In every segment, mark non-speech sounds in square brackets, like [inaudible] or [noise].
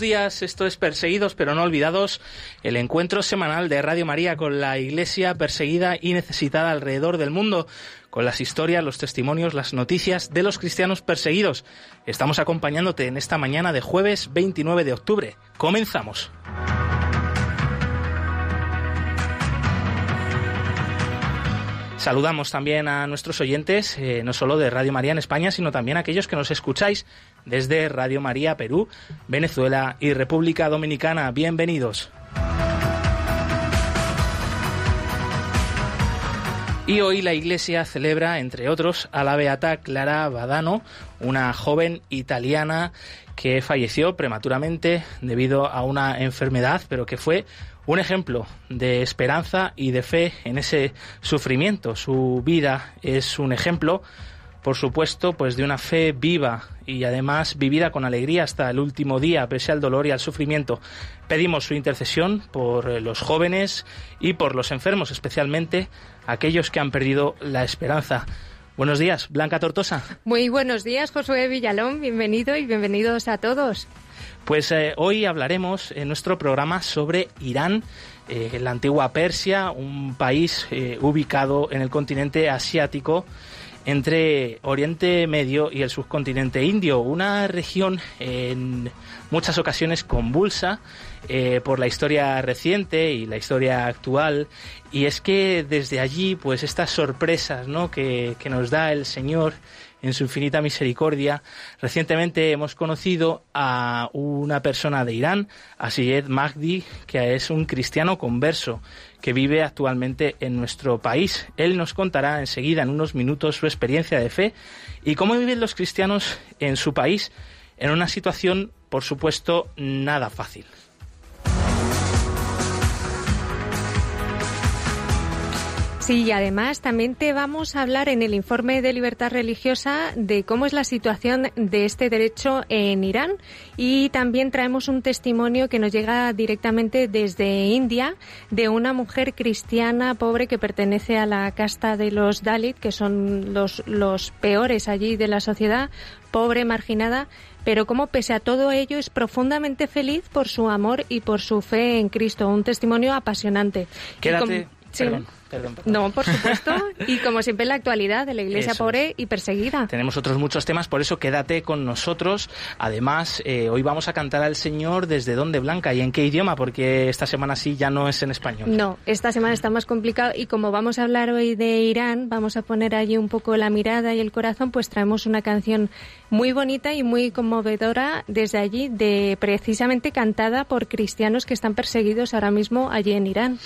Días, esto es Perseguidos pero no olvidados, el encuentro semanal de Radio María con la Iglesia perseguida y necesitada alrededor del mundo, con las historias, los testimonios, las noticias de los cristianos perseguidos. Estamos acompañándote en esta mañana de jueves 29 de octubre. Comenzamos. Saludamos también a nuestros oyentes, eh, no solo de Radio María en España, sino también a aquellos que nos escucháis desde Radio María Perú, Venezuela y República Dominicana. Bienvenidos. Y hoy la Iglesia celebra, entre otros, a la beata Clara Badano, una joven italiana que falleció prematuramente debido a una enfermedad, pero que fue un ejemplo de esperanza y de fe en ese sufrimiento. Su vida es un ejemplo, por supuesto, pues de una fe viva y además vivida con alegría hasta el último día, pese al dolor y al sufrimiento. Pedimos su intercesión por eh, los jóvenes y por los enfermos, especialmente aquellos que han perdido la esperanza. Buenos días, Blanca Tortosa. Muy buenos días, Josué Villalón. Bienvenido y bienvenidos a todos. Pues eh, hoy hablaremos en nuestro programa sobre Irán, eh, la antigua Persia, un país eh, ubicado en el continente asiático entre Oriente Medio y el subcontinente indio, una región en muchas ocasiones convulsa por la historia reciente y la historia actual y es que desde allí pues estas sorpresas ¿no? que, que nos da el Señor en su infinita misericordia. Recientemente hemos conocido a una persona de Irán, a Syed Mahdi, que es un cristiano converso que vive actualmente en nuestro país. Él nos contará enseguida, en unos minutos, su experiencia de fe y cómo viven los cristianos en su país en una situación, por supuesto, nada fácil. Sí, y además también te vamos a hablar en el informe de libertad religiosa de cómo es la situación de este derecho en Irán y también traemos un testimonio que nos llega directamente desde India de una mujer cristiana pobre que pertenece a la casta de los Dalit, que son los, los peores allí de la sociedad, pobre, marginada, pero como pese a todo ello es profundamente feliz por su amor y por su fe en Cristo. Un testimonio apasionante. Quédate, no, por supuesto. y como siempre en la actualidad de la iglesia pobre y perseguida. Tenemos otros muchos temas, por eso quédate con nosotros. Además, eh, hoy vamos a cantar al Señor desde dónde, Blanca, y en qué idioma, porque esta semana sí ya no es en español. No, esta semana está más complicado y como vamos a hablar hoy de Irán, vamos a poner allí un poco la mirada y el corazón, pues traemos una canción muy bonita y muy conmovedora desde allí, de precisamente cantada por cristianos que están perseguidos ahora mismo allí en Irán.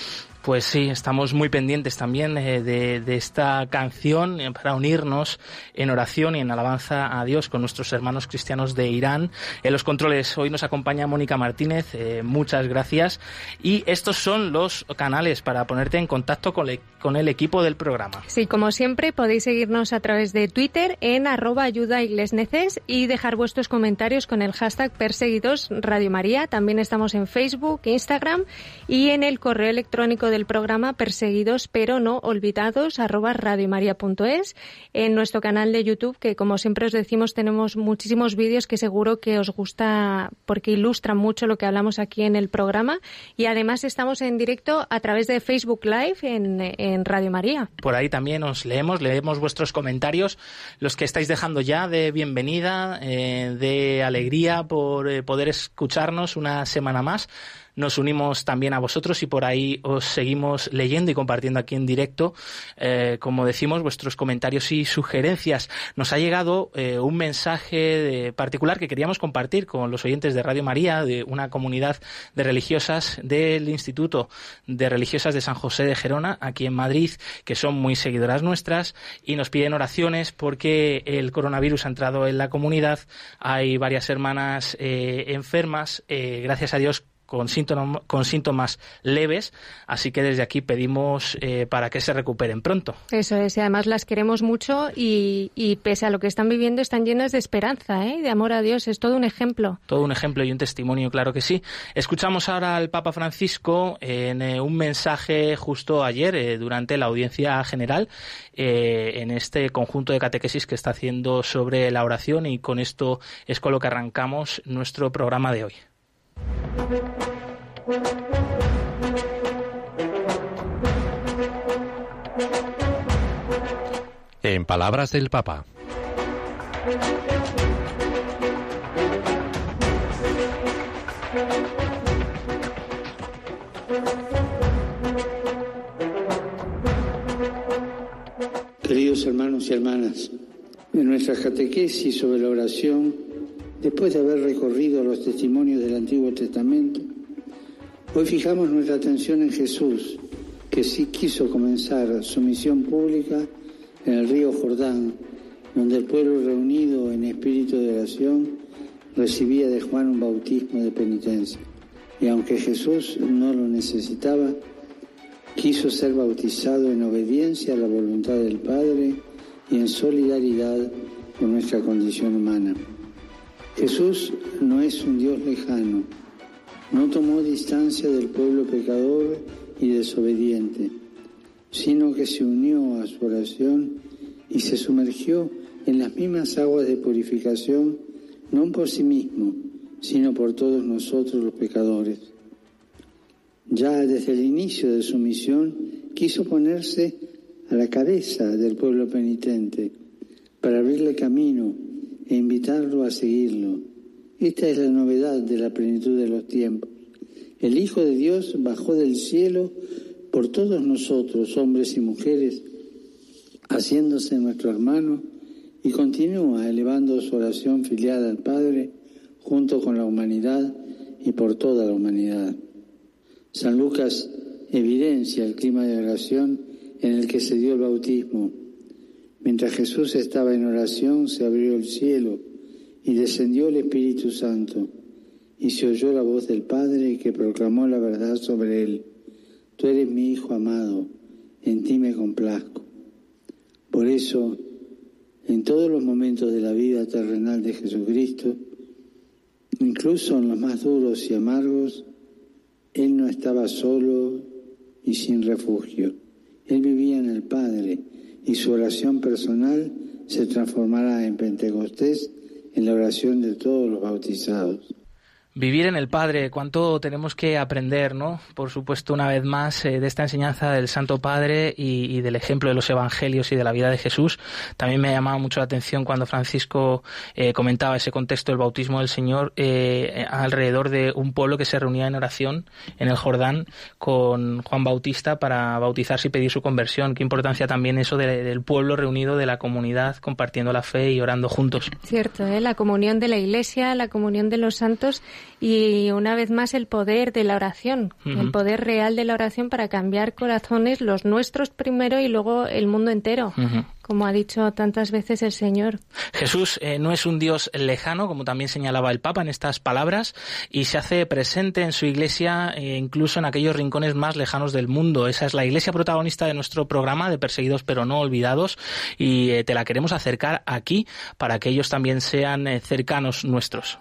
Pues sí, estamos muy pendientes también eh, de, esta canción eh, para unirnos en oración y en alabanza a Dios con nuestros hermanos cristianos de Irán. En los controles hoy nos acompaña Mónica Martínez, eh, muchas gracias. Y estos son los canales para ponerte en contacto con, con, el equipo del programa. Sí, como siempre podéis seguirnos a través de Twitter en arroba ayuda y dejar vuestros comentarios con el hashtag perseguidos Radio María. También estamos en Facebook, Instagram y en el correo electrónico del programa perseguidos pero no olvidados arroba radiomaria.es en nuestro canal de YouTube que como siempre os decimos tenemos muchísimos vídeos que seguro que os gusta porque ilustran mucho lo que hablamos aquí en el programa y además estamos en directo a través de Facebook Live en, en Radio María. Por ahí también os leemos, leemos vuestros comentarios, los que estáis dejando ya de bienvenida, eh, de alegría por eh, poder escucharnos una semana más. Nos unimos también a vosotros y por ahí os seguimos leyendo y compartiendo aquí en directo, eh, como decimos, vuestros comentarios y sugerencias. Nos ha llegado eh, un mensaje particular que queríamos compartir con los oyentes de Radio María, de una comunidad de religiosas del Instituto de Religiosas de San José de Gerona, aquí en Madrid, que son muy seguidoras nuestras y nos piden oraciones porque el coronavirus ha entrado en la comunidad. Hay varias hermanas eh, enfermas. gracias a Dios con síntomas, con síntomas leves, así que desde aquí pedimos eh, para que se recuperen pronto. Eso es, y además las queremos mucho y, pese a lo que están viviendo están llenas de esperanza, ¿eh? de amor a Dios, es todo un ejemplo. Todo un ejemplo y un testimonio, claro que sí. Escuchamos ahora al Papa Francisco en eh, un mensaje justo ayer eh, durante la audiencia general en este conjunto de catequesis que está haciendo sobre la oración y con esto es con lo que arrancamos nuestro programa de hoy. En palabras del Papa. Queridos hermanos y hermanas, en nuestra catequesis sobre la oración Después de haber recorrido los testimonios del Antiguo Testamento, hoy fijamos nuestra atención en Jesús, que sí quiso comenzar su misión pública en el río Jordán, donde el pueblo reunido en espíritu de oración recibía de Juan un bautismo de penitencia. Y aunque Jesús no lo necesitaba, quiso ser bautizado en obediencia a la voluntad del Padre y en solidaridad con nuestra condición humana. Jesús no es un Dios lejano, no tomó distancia del pueblo pecador y desobediente, sino que se unió a su oración y se sumergió en las mismas aguas de purificación, no por sí mismo, sino por todos nosotros los pecadores. Ya desde el inicio de su misión quiso ponerse a la cabeza del pueblo penitente para abrirle camino e invitarlo a seguirlo. Esta es la novedad de la plenitud de los tiempos. El Hijo de Dios bajó del cielo por todos nosotros, hombres y mujeres, haciéndose nuestro hermano y continúa elevando su oración filial al Padre junto con la humanidad y por toda la humanidad. San Lucas evidencia el clima de oración en el que se dio el bautismo Mientras Jesús estaba en oración, se abrió el cielo y descendió el Espíritu Santo y se oyó la voz del Padre que proclamó la verdad sobre él. Tú eres mi Hijo amado, en ti me complazco. Por eso, en todos los momentos de la vida terrenal de Jesucristo, incluso en los más duros y amargos, Él no estaba solo y sin refugio. Él vivía en el Padre y su oración personal se transformará en Pentecostés en la oración de todos los bautizados. Vivir en el Padre, cuánto tenemos que aprender, ¿no? Por supuesto, una vez más, eh, de esta enseñanza del Santo Padre y, del ejemplo de los Evangelios y de la vida de Jesús. También me ha llamado mucho la atención cuando Francisco eh, comentaba ese contexto del bautismo del Señor eh, alrededor de un pueblo que se reunía en oración en el Jordán con Juan Bautista para bautizarse y pedir su conversión. Qué importancia también eso del pueblo reunido, de la comunidad, compartiendo la fe y orando juntos. Cierto, la comunión de la Iglesia, la comunión de los santos y una vez más el poder de la oración, el poder real de la oración para cambiar corazones, los nuestros primero y luego el mundo entero. Como ha dicho tantas veces el Señor. Jesús eh, no es un Dios lejano, como también señalaba el Papa en estas palabras, y se hace presente en su iglesia, eh, incluso en aquellos rincones más lejanos del mundo. Esa es la iglesia protagonista de nuestro programa de Perseguidos pero no olvidados, y eh, te la queremos acercar aquí para que ellos también sean cercanos nuestros.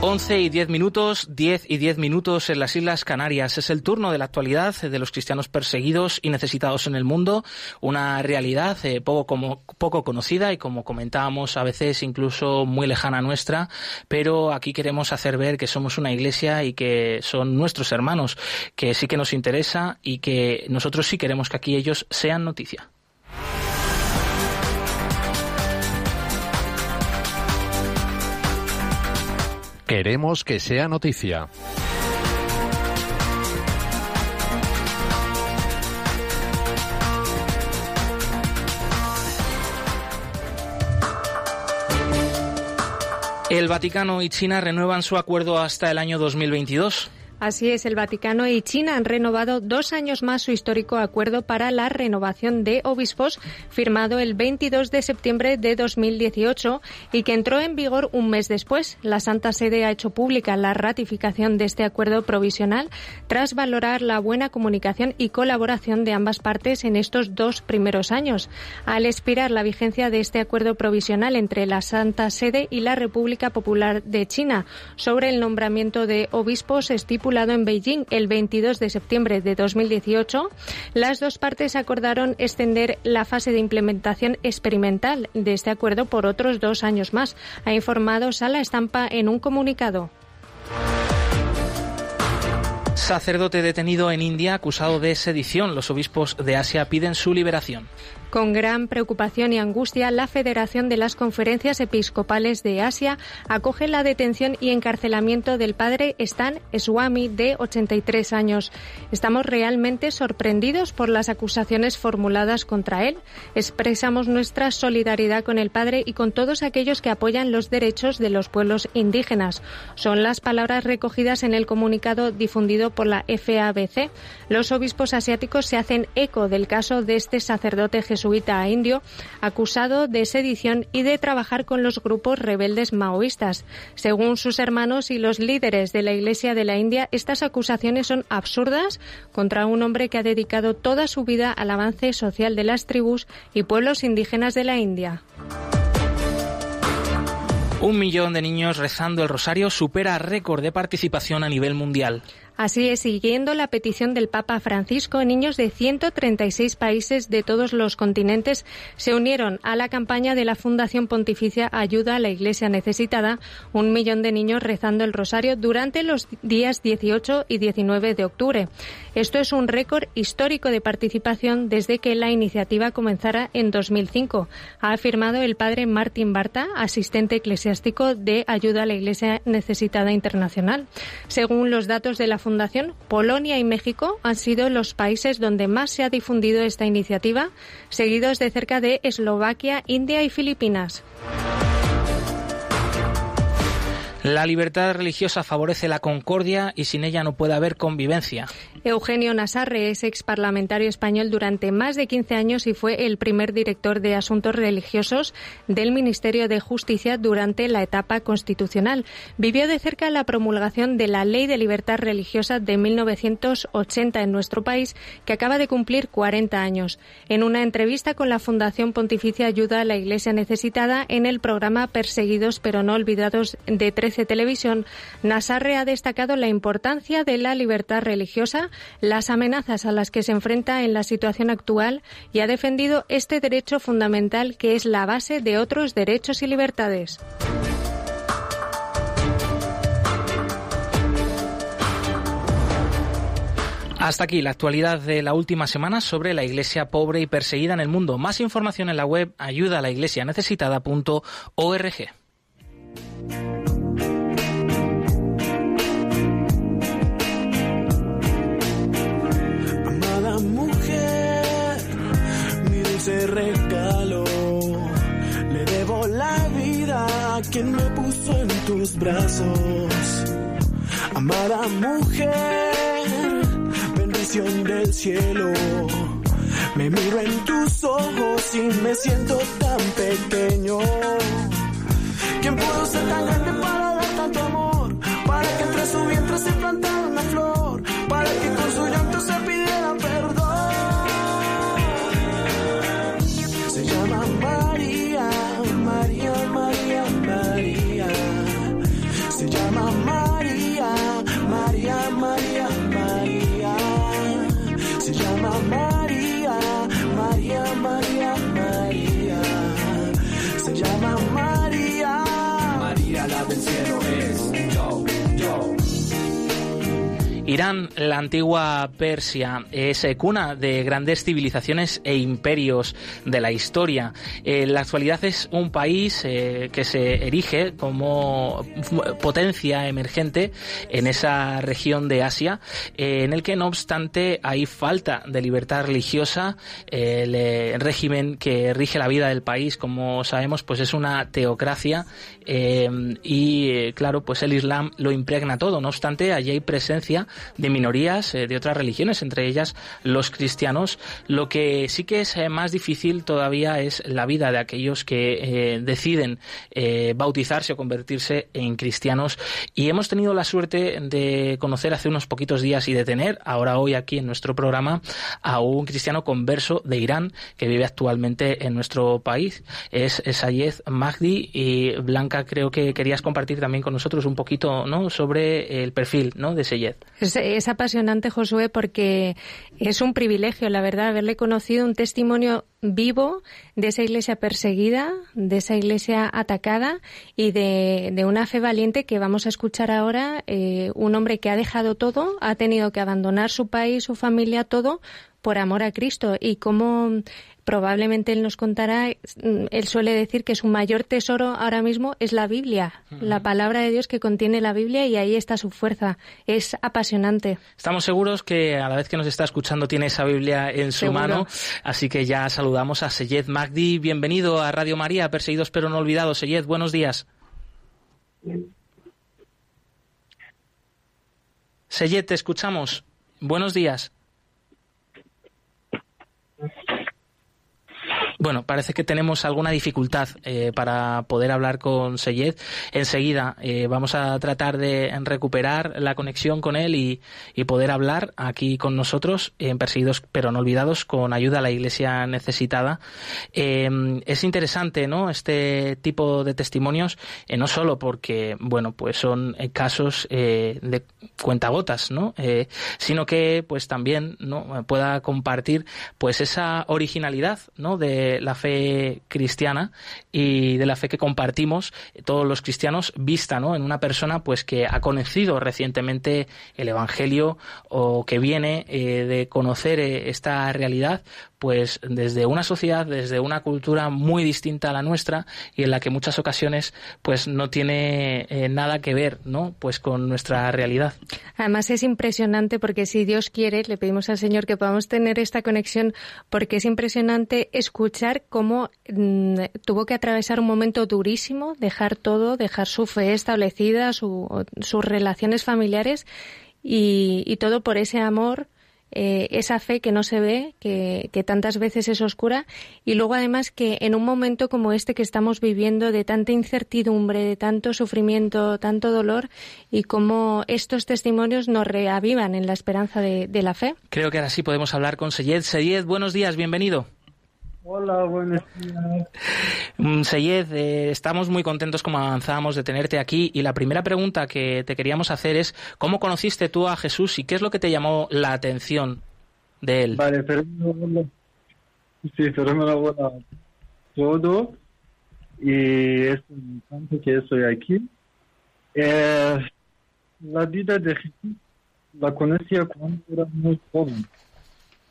11 y 10 minutos, 10 y 10 minutos en las Islas Canarias. Es el turno de la actualidad de los cristianos perseguidos y necesitados en el mundo, una realidad eh, poco, como, poco conocida y como comentábamos a veces incluso muy lejana nuestra, pero aquí queremos hacer ver que somos una iglesia y que son nuestros hermanos, que sí que nos interesa y que nosotros sí queremos que aquí ellos sean noticia. Queremos que sea noticia. El Vaticano y China renuevan su acuerdo hasta el año 2022. Así es, el Vaticano y China han renovado dos años más su histórico acuerdo para la renovación de obispos, firmado el 22 de septiembre de 2018 y que entró en vigor un mes después. La Santa Sede ha hecho pública la ratificación de este acuerdo provisional tras valorar la buena comunicación y colaboración de ambas partes en estos dos primeros años. Al expirar la vigencia de este acuerdo provisional entre la Santa Sede y la República Popular de China sobre el nombramiento de obispos en Beijing el 22 de septiembre de 2018, las dos partes acordaron extender la fase de implementación experimental de este acuerdo por otros dos años más, ha informado Sala Estampa en un comunicado. Sacerdote detenido en India acusado de sedición. Los obispos de Asia piden su liberación. Con gran preocupación y angustia, la Federación de las Conferencias Episcopales de Asia acoge la detención y encarcelamiento del padre Stan Swami, de 83 años. Estamos realmente sorprendidos por las acusaciones formuladas contra él. Expresamos nuestra solidaridad con el padre y con todos aquellos que apoyan los derechos de los pueblos indígenas. Son las palabras recogidas en el comunicado difundido por la FABC. Los obispos asiáticos se hacen eco del caso de este sacerdote jesuita indio, acusado de sedición y de trabajar con los grupos rebeldes maoístas. Según sus hermanos y los líderes de la Iglesia de la India, estas acusaciones son absurdas contra un hombre que ha dedicado toda su vida al avance social de las tribus y pueblos indígenas de la India. Un millón de niños rezando el rosario supera récord de participación a nivel mundial. Así es, siguiendo la petición del Papa Francisco, niños de 136 países de todos los continentes se unieron a la campaña de la Fundación Pontificia Ayuda a la Iglesia Necesitada, un millón de niños rezando el rosario durante los días 18 y 19 de octubre. Esto es un récord histórico de participación desde que la iniciativa comenzara en 2005, ha afirmado el padre Martín Barta, asistente eclesiástico de Ayuda a la Iglesia Necesitada Internacional. Según los datos de la Fundación, Polonia y México han sido los países donde más se ha difundido esta iniciativa, seguidos de cerca de Eslovaquia, India y Filipinas. La libertad religiosa favorece la concordia y sin ella no puede haber convivencia. Eugenio Nasarre es ex parlamentario español durante más de 15 años y fue el primer director de asuntos religiosos del Ministerio de Justicia durante la etapa constitucional. Vivió de cerca la promulgación de la Ley de Libertad Religiosa de 1980 en nuestro país, que acaba de cumplir 40 años. En una entrevista con la Fundación Pontificia Ayuda a la Iglesia Necesitada en el programa Perseguidos pero no olvidados de 13 Televisión, Nasarre ha destacado la importancia de la libertad religiosa las amenazas a las que se enfrenta en la situación actual y ha defendido este derecho fundamental que es la base de otros derechos y libertades. Hasta aquí la actualidad de la última semana sobre la iglesia pobre y perseguida en el mundo. Más información en la web ayuda a la iglesia necesitada.org. regalo. Le debo la vida a quien me puso en tus brazos. Amada mujer, bendición del cielo. Me miro en tus ojos y me siento tan pequeño. ¿Quién pudo ser tan grande para dar tanto amor? Para que entre su vientre se plantara Irán, la antigua Persia, es cuna de grandes civilizaciones e imperios de la historia. En la actualidad es un país eh, que se erige como potencia emergente en esa región de Asia, eh, en el que no obstante hay falta de libertad religiosa. el eh, régimen que rige la vida del país, como sabemos, pues es una teocracia y claro, pues el Islam lo impregna todo. No obstante, allí hay presencia de minorías eh, de otras religiones, entre ellas los cristianos. Lo que sí que es eh, más difícil todavía es la vida de aquellos que eh, deciden bautizarse o convertirse en cristianos. Y hemos tenido la suerte de conocer hace unos poquitos días y de tener ahora hoy aquí en nuestro programa a un cristiano converso de Irán que vive actualmente en nuestro país. Es Sayed Mahdi y Blanca creo que querías compartir también con nosotros un poquito ¿no? sobre el perfil ¿no? de Sayed es apasionante, Josué, porque es un privilegio, la verdad, haberle conocido un testimonio vivo de esa iglesia perseguida, de esa iglesia atacada y de, una fe valiente que vamos a escuchar ahora. Eh, un hombre que ha dejado todo, ha tenido que abandonar su país, su familia, todo por amor a Cristo y cómo probablemente él nos contará, él suele decir que su mayor tesoro ahora mismo es la Biblia, la palabra de Dios que contiene la Biblia y ahí está su fuerza. Es apasionante. Estamos seguros que a la vez que nos está escuchando tiene esa Biblia en su mano, así que ya saludamos a Seyed Magdi. Bienvenido a Radio María, Perseguidos pero no olvidados. Seyed, buenos días. Seyed, te escuchamos. Buenos días. Bueno, parece que tenemos alguna dificultad eh, para poder hablar con Seyed. Enseguida eh, vamos a tratar de recuperar la conexión con él y, poder hablar aquí con nosotros, en Perseguidos pero no olvidados, con ayuda a la Iglesia necesitada. Em, es interesante, ¿no? Este tipo de testimonios, eh, no solo porque, bueno, pues son casos de cuentagotas, ¿no? sino que, pues también, ¿no? Pueda compartir, pues esa originalidad, ¿no? De la fe cristiana y de la fe que compartimos todos los cristianos vista en una persona pues que ha conocido recientemente el Evangelio o que viene eh, de conocer eh, esta realidad pues desde una sociedad, desde una cultura muy distinta a la nuestra y en la que muchas ocasiones pues no tiene eh, nada que ver, ¿no? Pues con nuestra realidad. Además es impresionante porque si Dios quiere, le pedimos al Señor que podamos tener esta conexión porque es impresionante escuchar cómo mm, tuvo que atravesar un momento durísimo, dejar todo, dejar su fe establecida, sus relaciones familiares y, y todo por ese amor eh, esa fe que no se ve, que, tantas veces es oscura, y luego además que en un momento como este que estamos viviendo de tanta incertidumbre, de tanto sufrimiento, tanto dolor, y cómo estos testimonios nos reavivan en la esperanza de, la fe. Creo que ahora sí podemos hablar con Seyed. Seyed, buenos días, bienvenido. Hola, buenos días. Mm, Seyed, eh, estamos muy contentos como avanzamos de tenerte aquí y la primera pregunta que te queríamos hacer es ¿cómo conociste tú a Jesús y qué es lo que te llamó la atención de él? Vale, pero sí, pero me lo todo y es importante que estoy aquí. Eh, la vida de Jesús la conocía cuando era muy joven.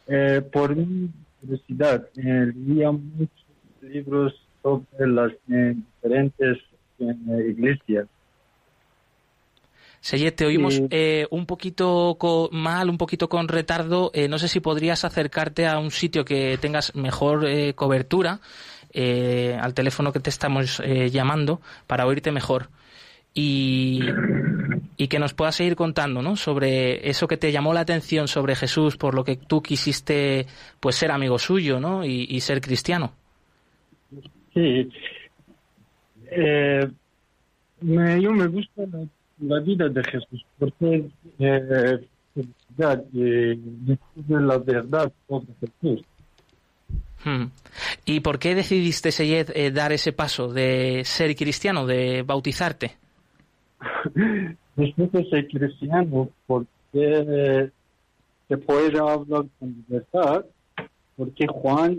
Eh, por mí curiosidad. Eh, leía muchos libros sobre las eh, diferentes eh, iglesias. Seyet, te oímos eh, un poquito mal, un poquito con retardo. no sé si podrías acercarte a un sitio que tengas mejor cobertura, al teléfono que te estamos llamando, para oírte mejor. Y, y que nos puedas seguir contando, ¿no? Sobre eso que te llamó la atención sobre Jesús, por lo que tú quisiste, pues, ser amigo suyo, ¿no? Y, ser cristiano. Sí. Eh, me, yo me gusta la, vida de Jesús, porque eh, eh, la verdad sobre Jesús. Hmm. ¿Y por qué decidiste, Seyed, eh, dar ese paso de ser cristiano, de bautizarte? Después de ser cristiano, porque se puede hablar con libertad, porque Juan,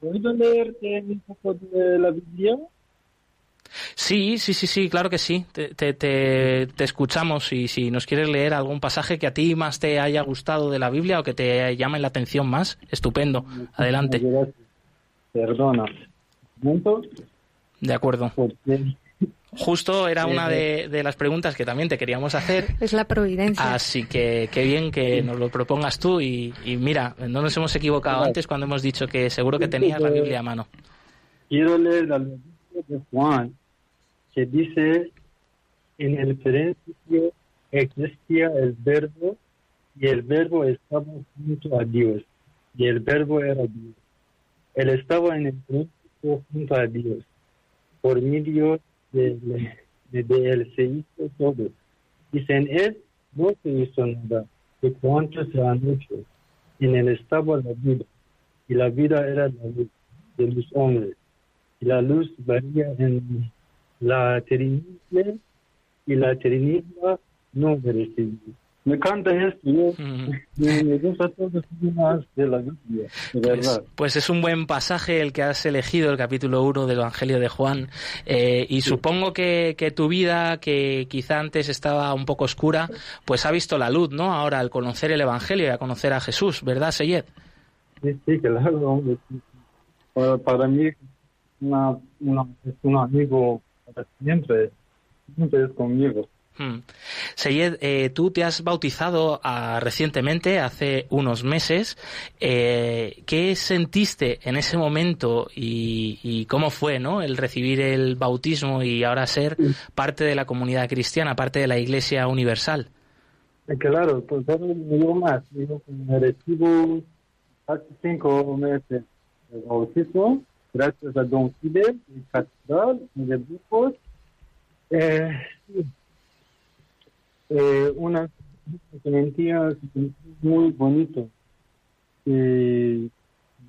¿puedo leerte un poco de la Biblia? Sí, sí, sí, sí, claro que sí. Te, te, te, te, escuchamos y si nos quieres leer algún pasaje que a ti más te haya gustado de la Biblia o que te llame la atención más, estupendo. Adelante. Perdona. De acuerdo. Justo era una de, de, las preguntas que también te queríamos hacer. Es la providencia. Así que qué bien que nos lo propongas tú y, y mira, no nos hemos equivocado antes cuando hemos dicho que seguro que tenías la Biblia a mano. Quiero leer la de Juan, que dice, en el principio existía el verbo y el verbo estaba junto a Dios y el verbo era Dios. Él estaba en el principio junto a Dios. Por medio de, de, de hizo todo. Sin él no se hizo nada de cuanto se han hecho. En él estaba la vida y la vida era la luz de los hombres y la luz varía en la trinidad y la trinidad no recibe. Me encanta esto, me gusta todo de la Biblia, de verdad. Pues, pues, es un buen pasaje el que has elegido, el capítulo 1 del Evangelio de Juan, eh, y sí. supongo que, que, tu vida, que quizá antes estaba un poco oscura, pues ha visto la luz, ¿no? Ahora al conocer el Evangelio y a conocer a Jesús, ¿verdad, Seyed? Sí, sí, claro, hombre. Para, para mí una, una, es un amigo siempre, siempre es conmigo. Hmm. Seyed, eh, tú te has bautizado uh, recientemente, hace unos meses. Eh, ¿Qué sentiste en ese momento y, y, cómo fue ¿no? el recibir el bautismo y ahora ser parte de la comunidad cristiana, parte de la Iglesia Universal? Claro, pues yo más. Yo recibo hace cinco meses el bautismo gracias a Don Fidel, en Catedral, en el grupo. Eh, eh, una sentía muy bonito. Eh,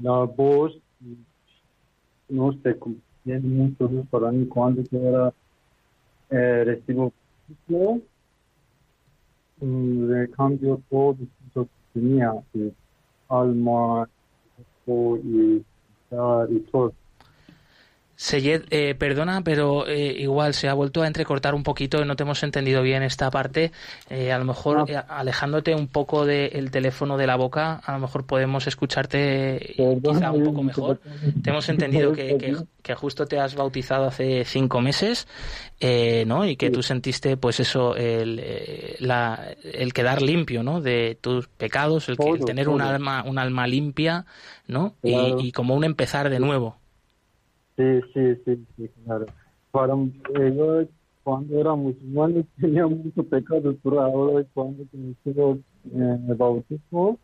la voz, no sé, tiene mucho para mí cuando yo era, eh, recibo le cambio todo lo que tenía, alma, y y todo. Seyed, eh, perdona, pero eh, igual se ha vuelto a entrecortar un poquito, no te hemos entendido bien esta parte. Eh, a lo mejor ah. alejándote un poco del teléfono de la boca, a lo mejor podemos escucharte quizá un poco mejor. Te hemos entendido que, que, que justo te has bautizado hace cinco meses, ¿no? Y que tú sentiste, pues eso, el, la, el quedar limpio, ¿no? De tus pecados, el, que, el tener un alma, un alma limpia, ¿no? Claro. Y, y como un empezar de nuevo. Sí, sí, sí, sí, claro. Para, eh, yo cuando era musulmán [laughs] tenía mucho pecado, pero ahora cuando eh, el bautismo,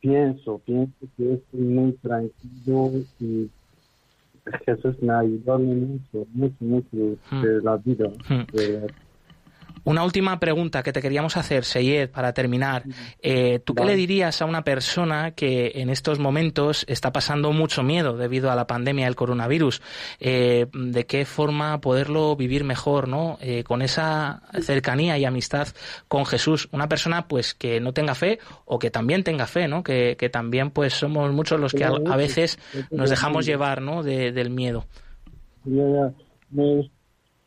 pienso, pienso que estoy muy tranquilo y Jesús me ha ayudado mucho, mucho, mucho Hmm. de la vida. De, Una última pregunta que te queríamos hacer, Seyed, para terminar. Eh, ¿Tú qué le dirías a una persona que en estos momentos está pasando mucho miedo debido a la pandemia del coronavirus? Eh, ¿De qué forma poderlo vivir mejor, no? Eh, con esa cercanía y amistad con Jesús. Una persona, pues, que no tenga fe o que también tenga fe, ¿no? Que, que también, pues, somos muchos los que a, a veces nos dejamos llevar, ¿no? De- del miedo. Me,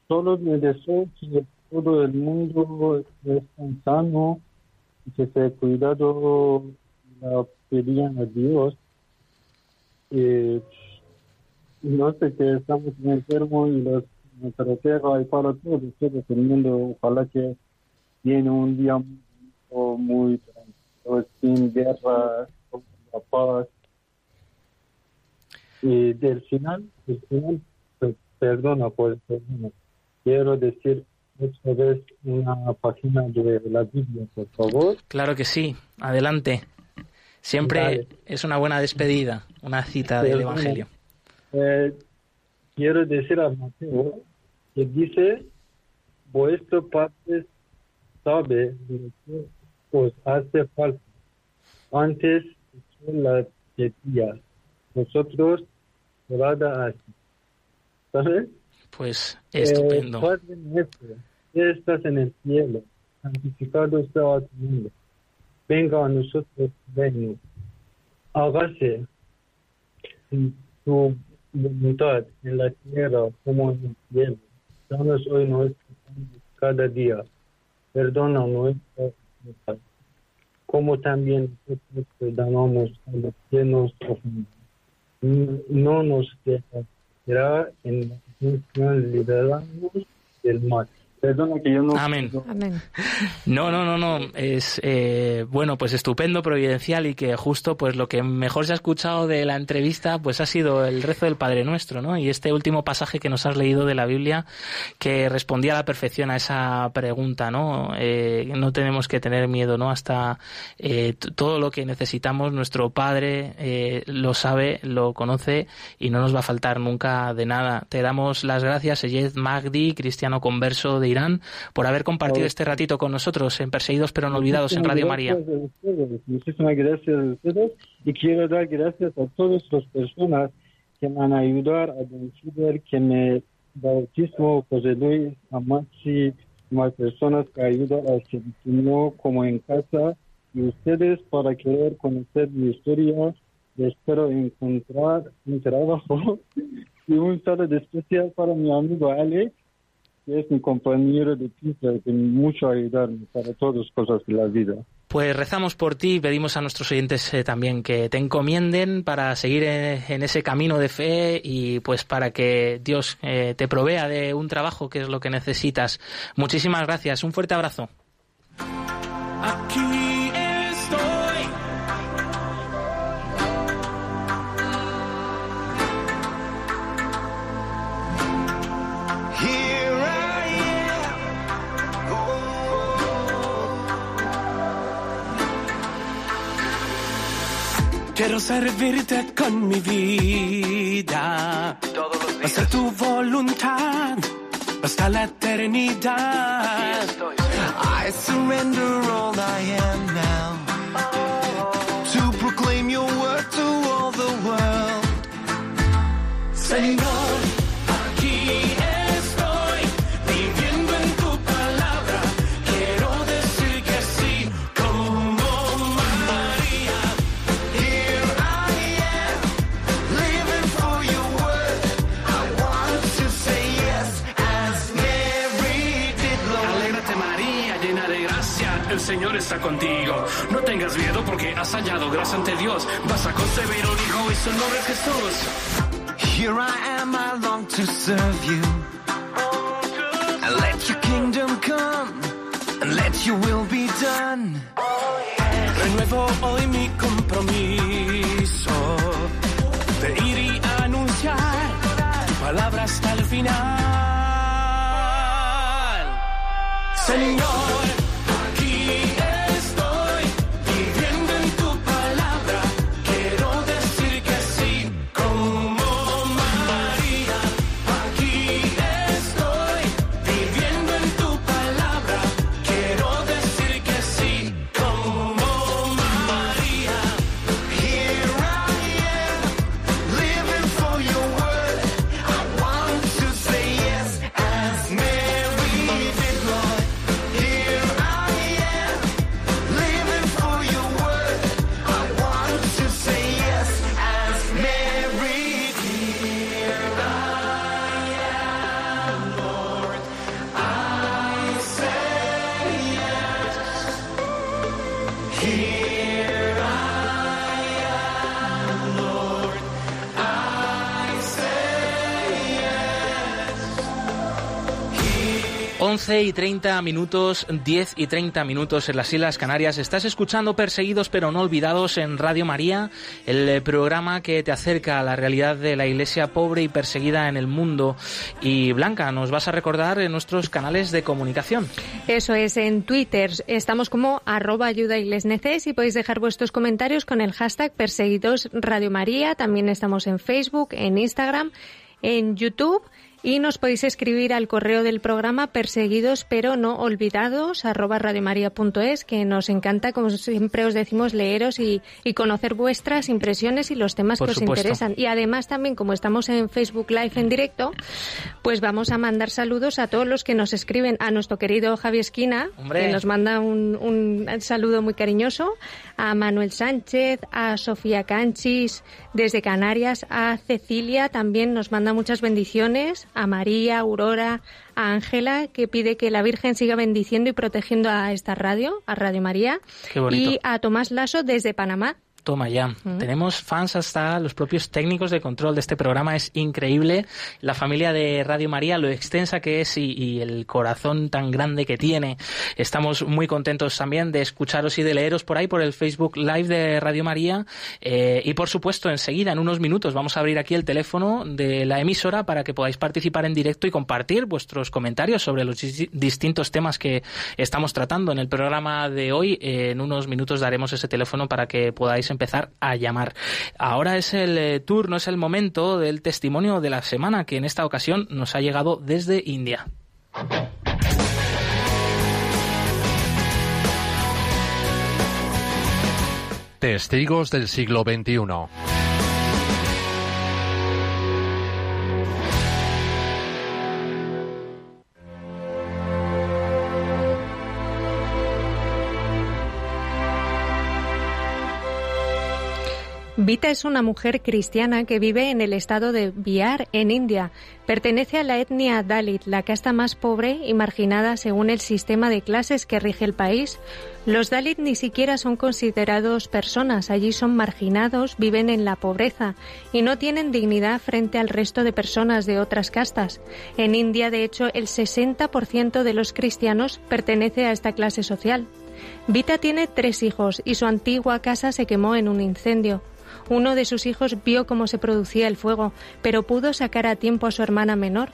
solo me deseo que todo el mundo esté sano y que se cuidado la pedían a Dios. Eh, no sé que estamos enfermos y los nuestra tierra y para todos ustedes el mundo ojalá que viene un día muy, tranquilo, sin guerra, con la paz. Y del final, del final, pues, perdona por perdona. Quiero decir vez una página de la Biblia, por favor. Claro que sí. Adelante. Siempre es una buena despedida, una cita del. Evangelio. Eh, quiero decir a Mateo que dice, vuestro Padre sabe lo que os hace falta antes que la pedías. Vosotros orad así. ¿Sabes? Pues Eh, estupendo. Padre nuestro, que estás en el cielo, santificado sea tu nombre. Venga a nosotros tu reino. Hágase tu voluntad en la tierra como en el cielo. Danos hoy nuestro pan cada día. Perdona nuestras ofensas, como también nosotros perdonamos a los que nos ofenden. No nos dejes caer en la líbranos del mal. Perdona que yo no... Amén. Amén. No, no, no, no. Es eh, bueno, pues estupendo, providencial y que justo, pues lo que mejor se ha escuchado de la entrevista, pues ha sido el rezo del Padre Nuestro, ¿no? Y este último pasaje que nos has leído de la Biblia, que respondía a la perfección a esa pregunta, ¿no? Eh, no tenemos que tener miedo, ¿no? Hasta eh, todo lo que necesitamos, nuestro Padre eh, lo sabe, lo conoce y no nos va a faltar nunca de nada. Te damos las gracias, Eyed Magdi, cristiano converso de Irán, por haber compartido este ratito con nosotros en Perseguidos pero no olvidados en Radio María. Muchísimas gracias a ustedes, y quiero dar gracias a todas las personas que me han ayudado a decidir que me bautismo Luis, a Maxi, más personas que ayudan a sentirme como en casa y ustedes para querer conocer mi historia. Espero encontrar un trabajo [laughs] y un saludo especial para mi amigo Alex que es mi compañero de piso, que mucho ayudarme para todas las cosas de la vida. Pues rezamos por ti y pedimos a nuestros oyentes eh, también que te encomienden para seguir eh, en ese camino de fe y pues para que Dios eh, te provea de un trabajo que es lo que necesitas. Muchísimas gracias, un fuerte abrazo. Aquí Quiero servirte con mi vida. Hacer tu voluntad hasta la eternidad. I surrender all I am now to proclaim your word to all the world. Señor, aquí tengas miedo porque has hallado gracia ante Dios. Vas a concebir un hijo y su nombre es Jesús. Here I am, I long to serve you. And let your kingdom come, and let your will be done. Renuevo hoy mi compromiso de ir y anunciar tu palabra hasta el final. Señor, 11 y 30 minutos, 10 y 30 minutos en las Islas Canarias. Estás escuchando Perseguidos pero no olvidados en Radio María, el eh, programa que te acerca a la realidad de la iglesia pobre y perseguida en el mundo. Y Blanca, nos vas a recordar en nuestros canales de comunicación. Eso es, en Twitter estamos como arroba ayuda y podéis dejar vuestros comentarios con el hashtag perseguidos Radio María. También estamos en Facebook, en Instagram, en YouTube Y nos podéis escribir al correo del programa perseguidos pero no olvidados arroba radiomaria.es, que nos encanta, como siempre os decimos, leeros y, conocer vuestras impresiones y los temas que os interesan. Y además también, como estamos en Facebook Live en directo, pues vamos a mandar saludos a todos los que nos escriben, a nuestro querido Javi Esquina, que nos manda un, un saludo muy cariñoso, a Manuel Sánchez, a Sofía Canchis desde Canarias, a Cecilia también nos manda muchas bendiciones, a María, Aurora, a Ángela, que pide que la Virgen siga bendiciendo y protegiendo a esta radio, a Radio María, y a Tomás Lasso desde Panamá, Toma ya. Tenemos fans hasta los propios técnicos de control de este programa. Es increíble la familia de Radio María, lo extensa que es y, el corazón tan grande que tiene. Estamos muy contentos también de escucharos y de leeros por ahí por el Facebook Live de Radio María. Eh, y por supuesto, enseguida, en unos minutos, vamos a abrir aquí el teléfono de la emisora para que podáis participar en directo y compartir vuestros comentarios sobre los distintos temas que estamos tratando en el programa de hoy. en unos minutos daremos ese teléfono para que podáis empezar a llamar. Ahora es el eh, turno, es el momento del testimonio de la semana que en esta ocasión nos ha llegado desde India. Testigos del siglo XXI. Vita es una mujer cristiana que vive en el estado de Bihar, en India. Pertenece a la etnia Dalit, la casta más pobre y marginada según el sistema de clases que rige el país. Los Dalit ni siquiera son considerados personas, allí son marginados, viven en la pobreza y no tienen dignidad frente al resto de personas de otras castas. En India, de hecho, el 60% de los cristianos pertenece a esta clase social. Vita tiene tres hijos y su antigua casa se quemó en un incendio. Uno de sus hijos vio cómo se producía el fuego, pero pudo sacar a tiempo a su hermana menor.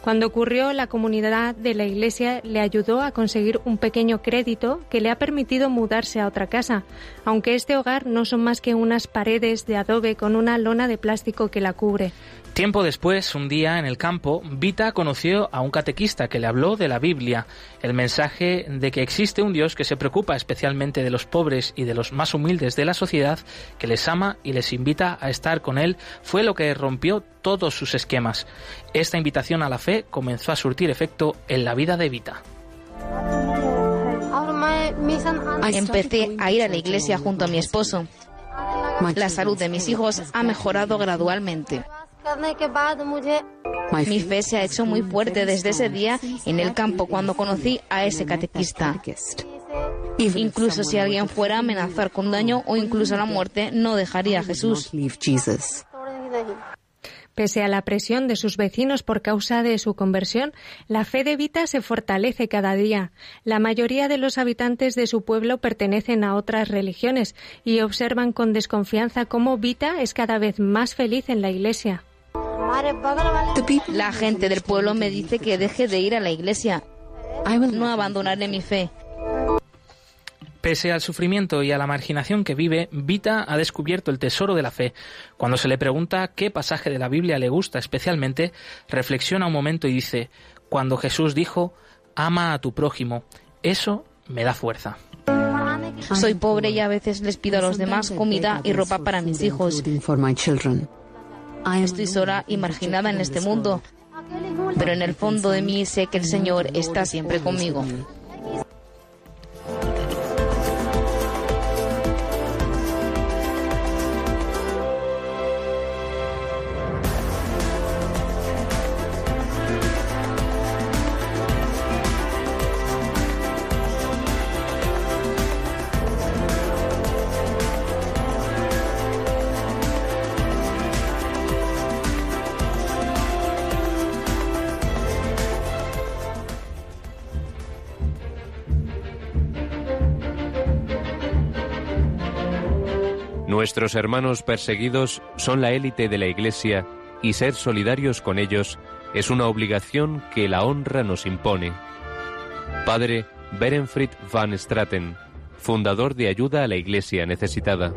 Cuando ocurrió, la comunidad de la iglesia le ayudó a conseguir un pequeño crédito que le ha permitido mudarse a otra casa, aunque este hogar no son más que unas paredes de adobe con una lona de plástico que la cubre. Tiempo después, un día en el campo, Vita conoció a un catequista que le habló de la Biblia, el mensaje de que existe un Dios que se preocupa especialmente de los pobres y de los más humildes de la sociedad, que les ama y les invita a estar con Él, fue lo que rompió todos sus esquemas. Esta invitación a la fe comenzó a surtir efecto en la vida de Vita. Empecé a ir a la iglesia junto a mi esposo. La salud de mis hijos ha mejorado gradualmente. Mi fe se ha hecho muy fuerte desde ese día en el campo cuando conocí a ese catequista. Incluso si alguien fuera a amenazar con daño o incluso la muerte, no dejaría a Jesús. Pese a la presión de sus vecinos por causa de su conversión, la fe de Vita se fortalece cada día. La mayoría de los habitantes de su pueblo pertenecen a otras religiones y observan con desconfianza cómo Vita es cada vez más feliz en la iglesia. La gente del pueblo me dice que deje de ir a la iglesia. No abandonaré mi fe. Pese al sufrimiento y a la marginación que vive, Vita ha descubierto el tesoro de la fe. Cuando se le pregunta qué pasaje de la Biblia le gusta especialmente, reflexiona un momento y dice, cuando Jesús dijo, ama a tu prójimo, eso me da fuerza. Soy pobre y a veces les pido a los demás comida y ropa para mis hijos. Estoy sola y marginada en este mundo, pero en el fondo de mí sé que el Señor está siempre conmigo. Nuestros hermanos perseguidos son la élite de la Iglesia y ser solidarios con ellos es una obligación que la honra nos impone. Padre Berenfried van Straten, fundador de Ayuda a la Iglesia Necesitada.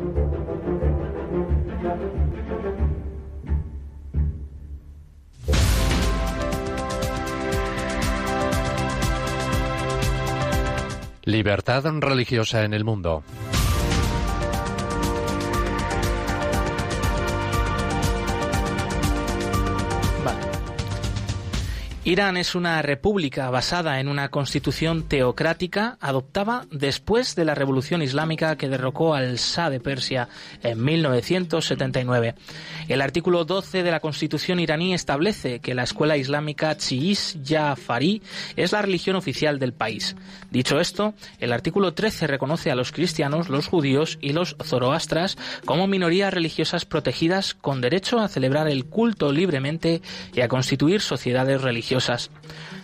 Libertad religiosa en el mundo. Irán es una república basada en una constitución teocrática adoptada después de la revolución islámica que derrocó al Shah de Persia en 1979. El artículo 12 de la constitución iraní establece que la escuela islámica chiís Jafari es la religión oficial del país. Dicho esto, el artículo 13 reconoce a los cristianos, los judíos y los zoroastras como minorías religiosas protegidas con derecho a celebrar el culto libremente y a constituir sociedades religiosas religiosas.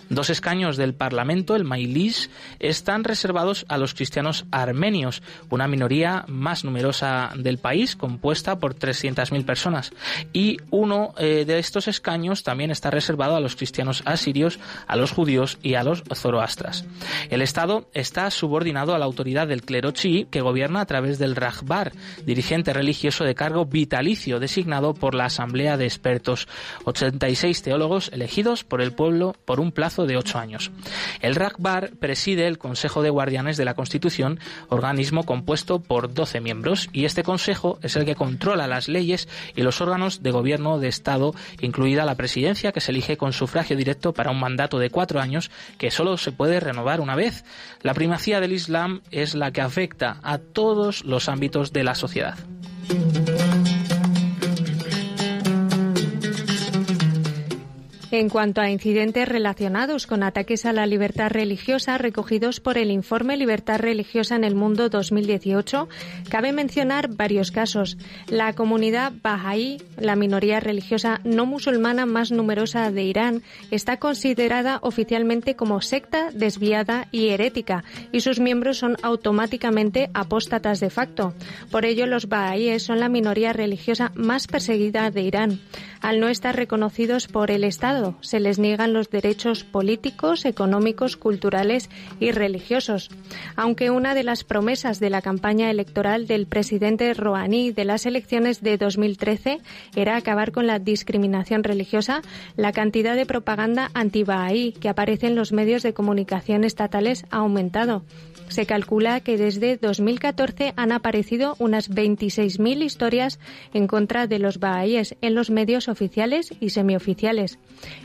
Dos escaños del Parlamento, el Mailis, están reservados a los cristianos armenios, una minoría más numerosa del país, compuesta por 300.000 personas. Y uno eh, de estos escaños también está reservado a los cristianos asirios, a los judíos y a los zoroastras. El Estado está subordinado a la autoridad del clero chií, que gobierna a través del Rajbar, dirigente religioso de cargo vitalicio designado por la Asamblea de Expertos, 86 teólogos elegidos por el pueblo por un plazo de ocho años. El Rajbar preside el Consejo de Guardianes de la Constitución, organismo compuesto por 12 miembros, y este Consejo es el que controla las leyes y los órganos de gobierno de Estado, incluida la presidencia, que se elige con sufragio directo para un mandato de cuatro años que solo se puede renovar una vez. La primacía del Islam es la que afecta a todos los ámbitos de la sociedad. En cuanto a incidentes relacionados con ataques a la libertad religiosa recogidos por el informe Libertad Religiosa en el Mundo 2018, cabe mencionar varios casos. La comunidad Bahá'í, la minoría religiosa no musulmana más numerosa de Irán, está considerada oficialmente como secta desviada y herética, y sus miembros son automáticamente apóstatas de facto. Por ello, los Bahá'íes son la minoría religiosa más perseguida de Irán. Al no estar reconocidos por el Estado, se les niegan los derechos políticos, económicos, culturales y religiosos. Aunque una de las promesas de la campaña electoral del presidente Rouhani de las elecciones de 2013 era acabar con la discriminación religiosa, la cantidad de propaganda anti-Bahá'í que aparece en los medios de comunicación estatales ha aumentado. Se calcula que desde 2014 han aparecido unas 26.000 historias en contra de los bahá'íes en los medios oficiales y semioficiales.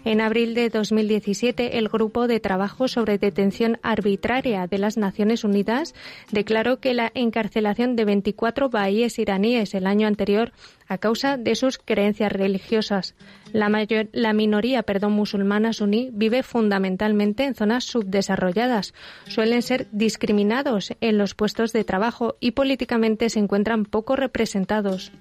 En abril de 2017, el Grupo de Trabajo sobre Detención Arbitraria de las Naciones Unidas declaró que la encarcelación de 24 bahá'íes iraníes el año anterior a causa de sus creencias religiosas. La, mayor, minoría perdón, musulmana suní vive fundamentalmente en zonas subdesarrolladas. Suelen ser discriminados en los puestos de trabajo y políticamente se encuentran poco representados.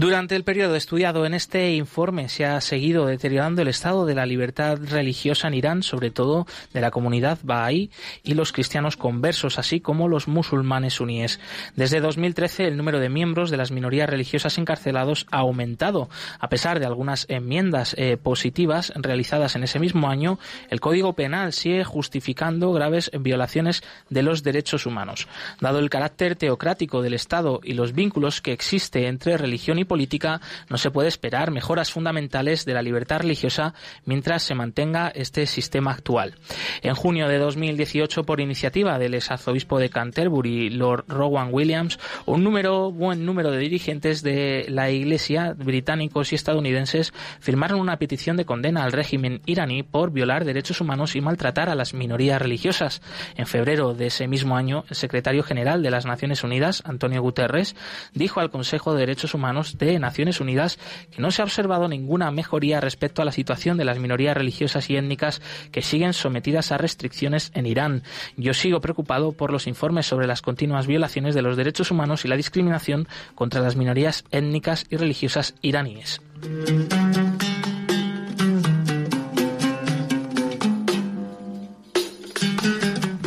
Durante el periodo estudiado en este informe se ha seguido deteriorando el estado de la libertad religiosa en Irán, sobre todo de la comunidad bahá'í y los cristianos conversos, así como los musulmanes suníes. Desde 2013 el número de miembros de las minorías religiosas encarcelados ha aumentado. A pesar de algunas enmiendas eh, positivas realizadas en ese mismo año, el Código Penal sigue justificando graves violaciones de los derechos humanos. Dado el carácter teocrático del Estado y los vínculos que existe entre religión y política, no se puede esperar mejoras fundamentales de la libertad religiosa mientras se mantenga este sistema actual. En junio de 2018, por iniciativa del exarzobispo de Canterbury, Lord Rowan Williams, un número, buen número de dirigentes de la Iglesia, británicos y estadounidenses, firmaron una petición de condena al régimen iraní por violar derechos humanos y maltratar a las minorías religiosas. En febrero de ese mismo año, el secretario general de las Naciones Unidas, Antonio Guterres, dijo al Consejo de Derechos Humanos de Naciones Unidas que no se ha observado ninguna mejoría respecto a la situación de las minorías religiosas y étnicas que siguen sometidas a restricciones en Irán. Yo sigo preocupado por los informes sobre las continuas violaciones de los derechos humanos y la discriminación contra las minorías étnicas y religiosas iraníes.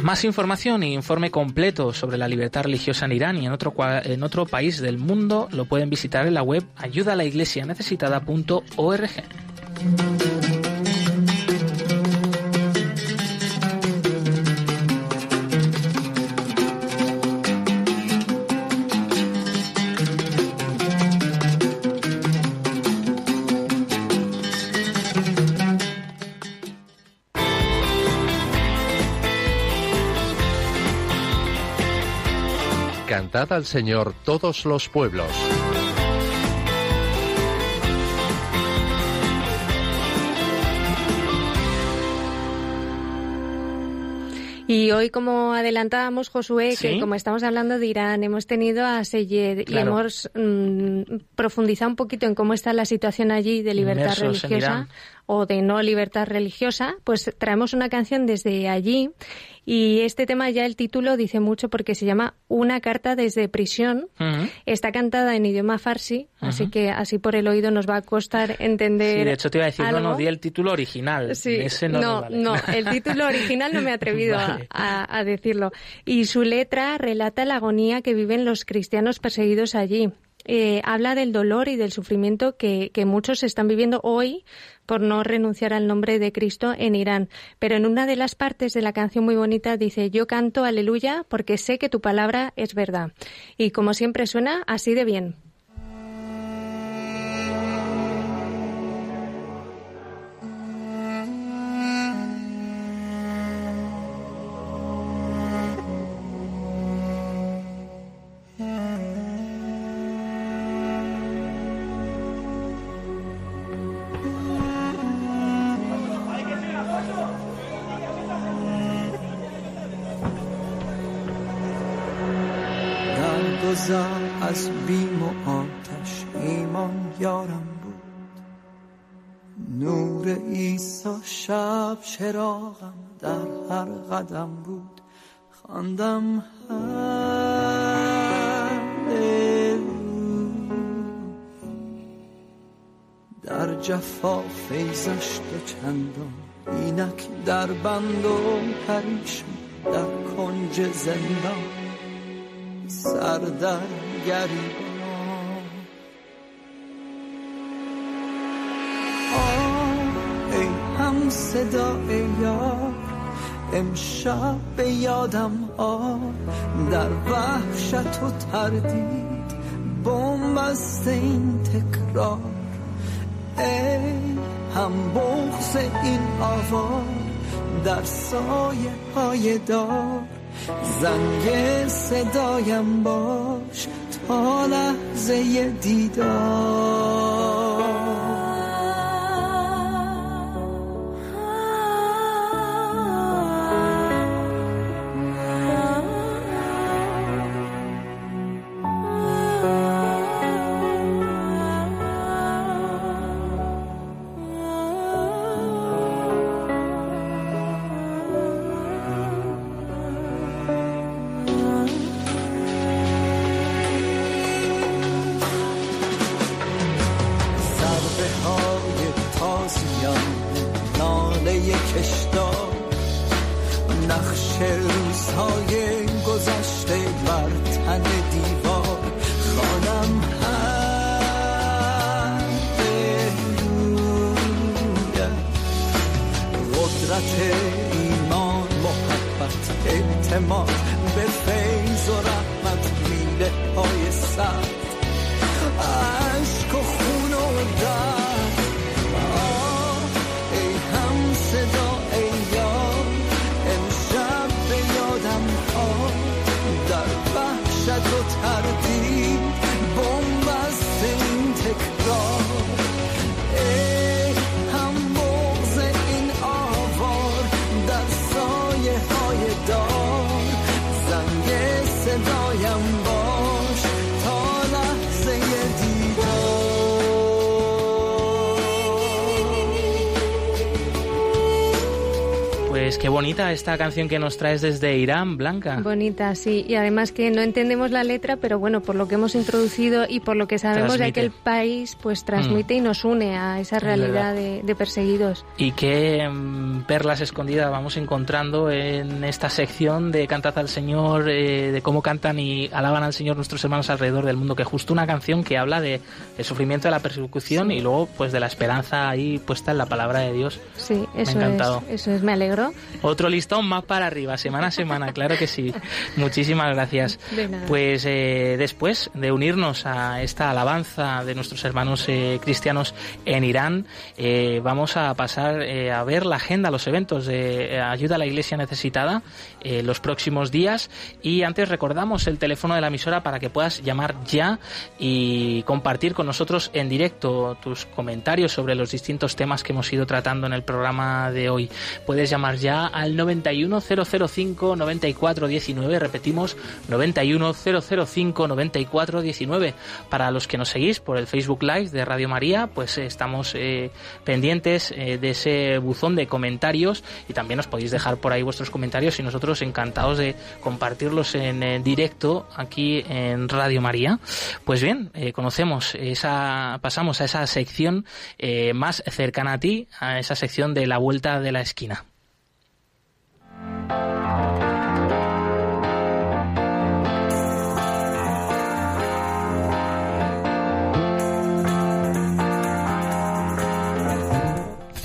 Más información e informe completo sobre la libertad religiosa en Irán y en otro, en otro país del mundo lo pueden visitar en la web ayudalaiglesianecesitada.org. Cantad al Señor todos los pueblos. Y hoy, como adelantábamos, Josué, que como estamos hablando de Irán, hemos tenido a Seyed y hemos mm, profundizado un poquito en cómo está la situación allí de libertad religiosa o de no libertad religiosa, pues traemos una canción desde allí y este tema ya el título dice mucho porque se llama Una carta desde prisión. Está cantada en idioma farsi, así que así por el oído nos va a costar entender. Sí, de hecho te iba a decir, no, no, di el título original. Sí, Ese no, no, el título original no me he atrevido [laughs] a decirlo. Y su letra relata la agonía que viven los cristianos perseguidos allí. Eh, habla del dolor y del sufrimiento que, que, muchos están viviendo hoy por no renunciar al nombre de Cristo en Irán. Pero en una de las partes de la canción muy bonita dice, yo canto aleluya porque sé que tu palabra es verdad. Y como siempre suena así de bien. چراغم در هر قدم بود. خواندم در جفا فیزش دو چندان اینک در بند و در کنج زندان. سر در گریبان صدای یار امشب به یادم آر در وحشت و تردید بومبست این تکرار. ای هم بغز این آوار در سایه های دار. زنگ صدایم باش تا لحظه دیدار. 在朝阳。Qué bonita esta canción que nos traes desde Irán, Blanca. Bonita, sí. Y además que no entendemos la letra, pero bueno, por lo que hemos introducido y por lo que sabemos de aquel país, pues transmite mm. y nos une a esa realidad de, perseguidos. Y qué mm, perlas escondidas vamos encontrando en esta sección de Cantad al Señor, eh, de cómo cantan y alaban al Señor nuestros hermanos alrededor del mundo, que justo una canción que habla de el sufrimiento de la persecución y luego pues de la esperanza ahí puesta en la palabra de Dios. Sí, eso me ha encantado. es, eso es, me alegro. Otro listón más para arriba, semana a semana, claro que sí. Muchísimas gracias. Pues eh, después de unirnos a esta alabanza de nuestros hermanos eh, cristianos en Irán, eh, vamos a pasar a ver la agenda, los eventos de ayuda a la iglesia necesitada los próximos días. Y antes recordamos el teléfono de la emisora para que puedas llamar ya y compartir con nosotros en directo tus comentarios sobre los distintos temas que hemos ido tratando en el programa de hoy. Puedes llamar ya al 91005 9419, repetimos 91005 9419. Para los que nos seguís por el Facebook Live de Radio María, pues eh, estamos eh, pendientes eh, de ese buzón de comentarios y también os podéis dejar por ahí vuestros comentarios y nosotros encantados de compartirlos en directo aquí en Radio María. Pues bien, conocemos esa, pasamos a esa sección más cercana a ti, a esa sección de la vuelta de la esquina.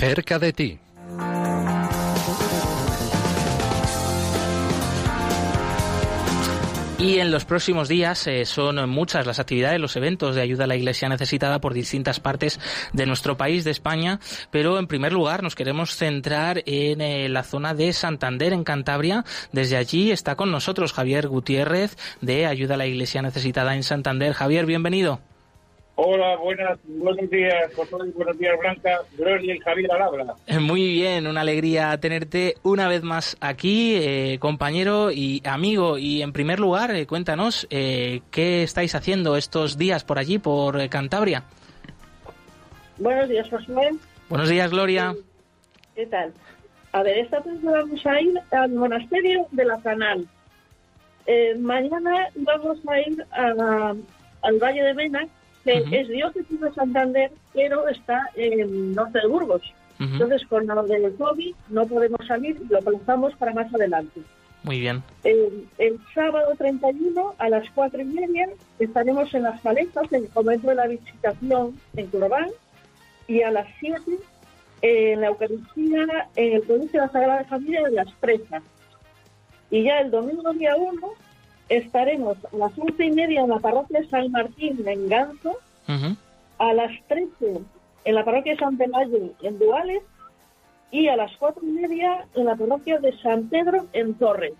Cerca de ti. Y en los próximos días eh, son muchas las actividades, los eventos de ayuda a la Iglesia necesitada por distintas partes de nuestro país, de España, pero en primer lugar nos queremos centrar en eh, la zona de Santander, en Cantabria. Desde allí está con nosotros Javier Gutiérrez de Ayuda a la Iglesia necesitada en Santander. Javier, bienvenido. Hola, buenas, buenos días, José, buenos días, Blanca, Gloria y Javier al eh, Muy bien, una alegría tenerte una vez más aquí, eh, compañero y amigo. Y en primer lugar, eh, cuéntanos, ¿qué estáis haciendo estos días por allí, por Cantabria? Buenos días, José. Buenos días, Gloria. ¿Qué tal? A ver, esta tarde vamos a ir al monasterio de la Canal. mañana vamos a ir al Valle de Mena, que es diócesis de Santander, pero está en norte de Burgos. Entonces, con lo del COVID no podemos salir lo pensamos para más adelante. Muy bien. El, sábado 31 a las 4 y media estaremos en las paletas, en el convento de la visitación en Corobán, y a las 7 en la Eucaristía en el Colegio de la Sagrada Familia de las Presas. Y ya el domingo día 1 estaremos a las once y media en la parroquia San Martín en Ganso, a las trece en la parroquia San Pelayo en Duales y a las cuatro y media en la parroquia de San Pedro en Torres.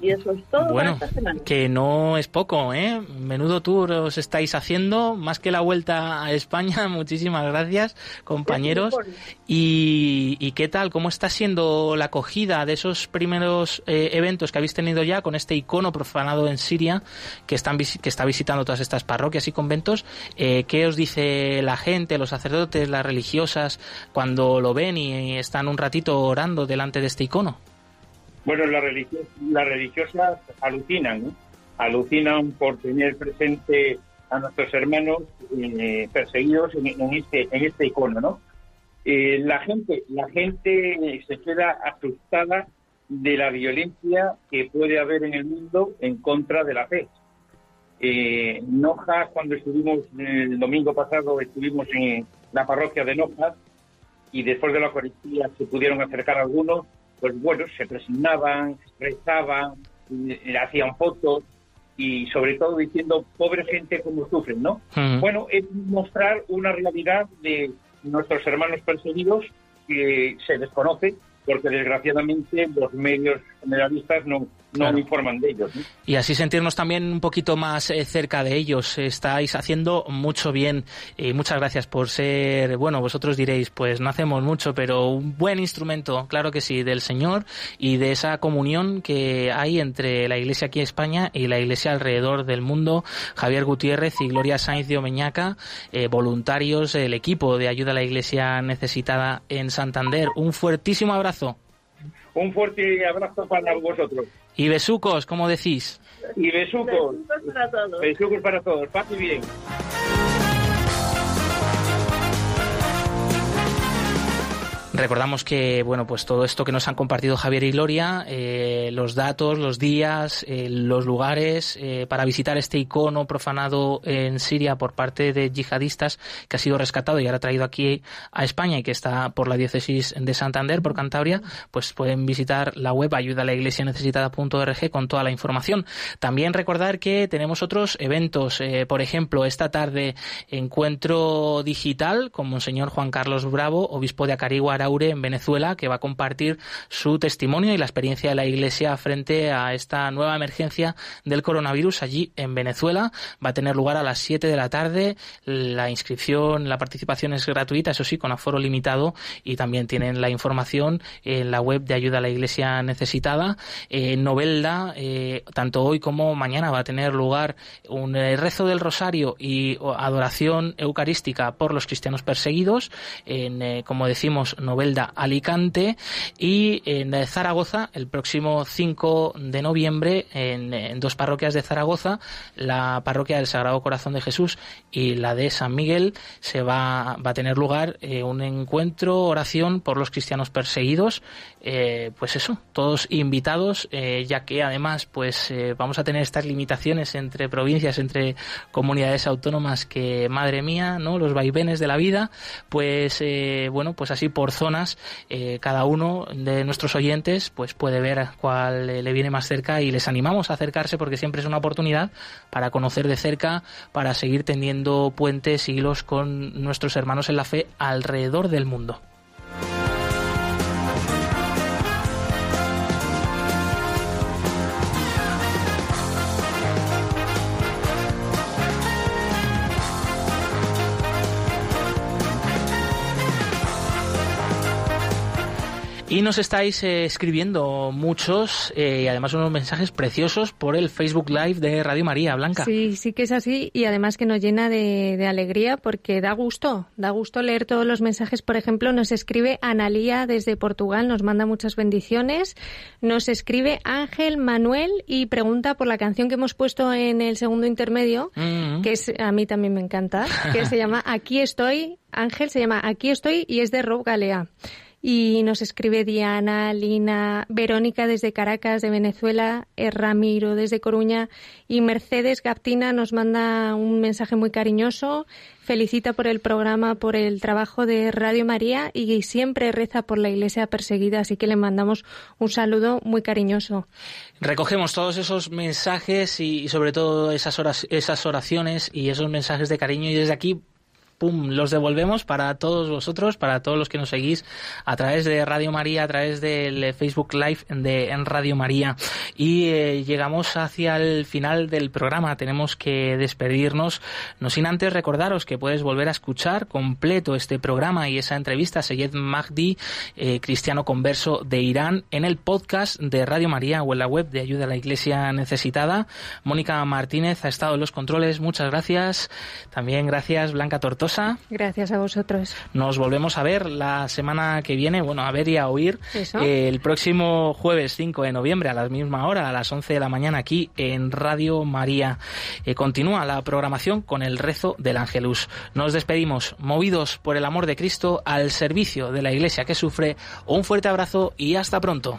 Y eso es todo bueno, Que no es poco, ¿eh? Menudo tour os estáis haciendo, más que la vuelta a España. [laughs] Muchísimas gracias, compañeros. Y, qué tal? ¿Cómo está siendo la acogida de esos primeros eh, eventos que habéis tenido ya con este icono profanado en Siria que, están, que está visitando todas estas parroquias y conventos? Eh, ¿Qué os dice la gente, los sacerdotes, las religiosas, cuando lo ven y están un ratito orando delante de este icono? Bueno, las religiosas alucinan, alucinan por tener presente a nuestros hermanos eh, perseguidos en, este en este icono, ¿no? Eh, la gente la gente se queda asustada de la violencia que puede haber en el mundo en contra de la fe. Eh, cuando estuvimos el domingo pasado, estuvimos en la parroquia de Nojas y después de la Eucaristía se pudieron acercar algunos pues bueno, se presionaban, rezaban, le hacían fotos y sobre todo diciendo, pobre gente como sufren, ¿no? Bueno, es mostrar una realidad de nuestros hermanos perseguidos que se desconoce porque desgraciadamente los medios generalistas no, no informan de ellos. Y así sentirnos también un poquito más eh, cerca de ellos. Estáis haciendo mucho bien y muchas gracias por ser, bueno, vosotros diréis, pues no hacemos mucho, pero un buen instrumento, claro que sí, del Señor y de esa comunión que hay entre la Iglesia aquí en España y la Iglesia alrededor del mundo. Javier Gutiérrez y Gloria Sainz de Omeñaca, eh, voluntarios, el equipo de ayuda a la Iglesia necesitada en Santander. Un fuertísimo abrazo. Un fuerte abrazo para vosotros. Y besucos, como decís. Y besucos. Besucos para todos. Besucos para todos. Paz y bien. Recordamos que, bueno, pues todo esto que nos han compartido Javier y Gloria, eh, los datos, los días, eh, los lugares eh, para visitar este icono profanado en Siria por parte de yihadistas que ha sido rescatado y ahora traído aquí a España y que está por la diócesis de Santander, por Cantabria, pues pueden visitar la web ayuda a la iglesia necesitada.org con toda la información. También recordar que tenemos otros eventos, por ejemplo, esta tarde encuentro digital con Monseñor Juan Carlos Bravo, obispo de Acarigua, en Venezuela, que va a compartir su testimonio y la experiencia de la Iglesia frente a esta nueva emergencia del coronavirus allí en Venezuela. Va a tener lugar a las 7 de la tarde. La inscripción, la participación es gratuita, eso sí, con aforo limitado y también tienen la información en la web de ayuda a la Iglesia necesitada. En Novelda, eh, tanto hoy como mañana va a tener lugar un eh, rezo del rosario y adoración eucarística por los cristianos perseguidos. En, eh, como decimos, Novelda Alicante y en Zaragoza el próximo 5 de noviembre en, dos parroquias de Zaragoza, la parroquia del Sagrado Corazón de Jesús y la de San Miguel, se va, va a tener lugar eh, un encuentro, oración por los cristianos perseguidos, eh, pues eso, todos invitados, eh, ya que además pues vamos a tener estas limitaciones entre provincias, entre comunidades autónomas que, madre mía, ¿no? Los vaivenes de la vida, pues bueno, pues así por zonas, eh, cada uno de nuestros oyentes pues puede ver cuál le viene más cerca y les animamos a acercarse porque siempre es una oportunidad para conocer de cerca, para seguir tendiendo puentes y hilos con nuestros hermanos en la fe alrededor del mundo. Y nos estáis eh, escribiendo muchos eh, y además unos mensajes preciosos por el Facebook Live de Radio María Blanca. Sí, sí que es así y además que nos llena de, alegría porque da gusto, da gusto leer todos los mensajes. Por ejemplo, nos escribe Analía desde Portugal, nos manda muchas bendiciones. Nos escribe Ángel Manuel y pregunta por la canción que hemos puesto en el segundo intermedio, mm. que es, a mí también me encanta, que se [laughs] llama Aquí estoy. Ángel se llama Aquí estoy y es de Rob Galea. Y nos escribe Diana, Lina, Verónica desde Caracas, de Venezuela, eh, Ramiro desde Coruña y Mercedes Gaptina nos manda un mensaje muy cariñoso. Felicita por el programa, por el trabajo de Radio María y siempre reza por la iglesia perseguida, así que le mandamos un saludo muy cariñoso. Recogemos todos esos mensajes y, sobre todo esas, esas oraciones y esos mensajes de cariño y desde aquí pum, los devolvemos para todos vosotros, para todos los que nos seguís a través de Radio María, a través del Facebook Live de en Radio María. Y eh, llegamos hacia el final del programa. Tenemos que despedirnos, no sin antes recordaros que puedes volver a escuchar completo este programa y esa entrevista a Seyed Mahdi, eh, cristiano converso de Irán, en el podcast de Radio María o en la web de Ayuda a la Iglesia Necesitada. Mónica Martínez ha estado en los controles. Muchas gracias. También gracias Blanca Gracias a vosotros. Nos volvemos a ver la semana que viene, bueno, a ver y a oír eh, el próximo jueves 5 de noviembre a la misma hora, a las 11 de la mañana aquí en Radio María. Eh, continúa la programación con el rezo del Ángelus. Nos despedimos, movidos por el amor de Cristo al servicio de la Iglesia que sufre. Un fuerte abrazo y hasta pronto.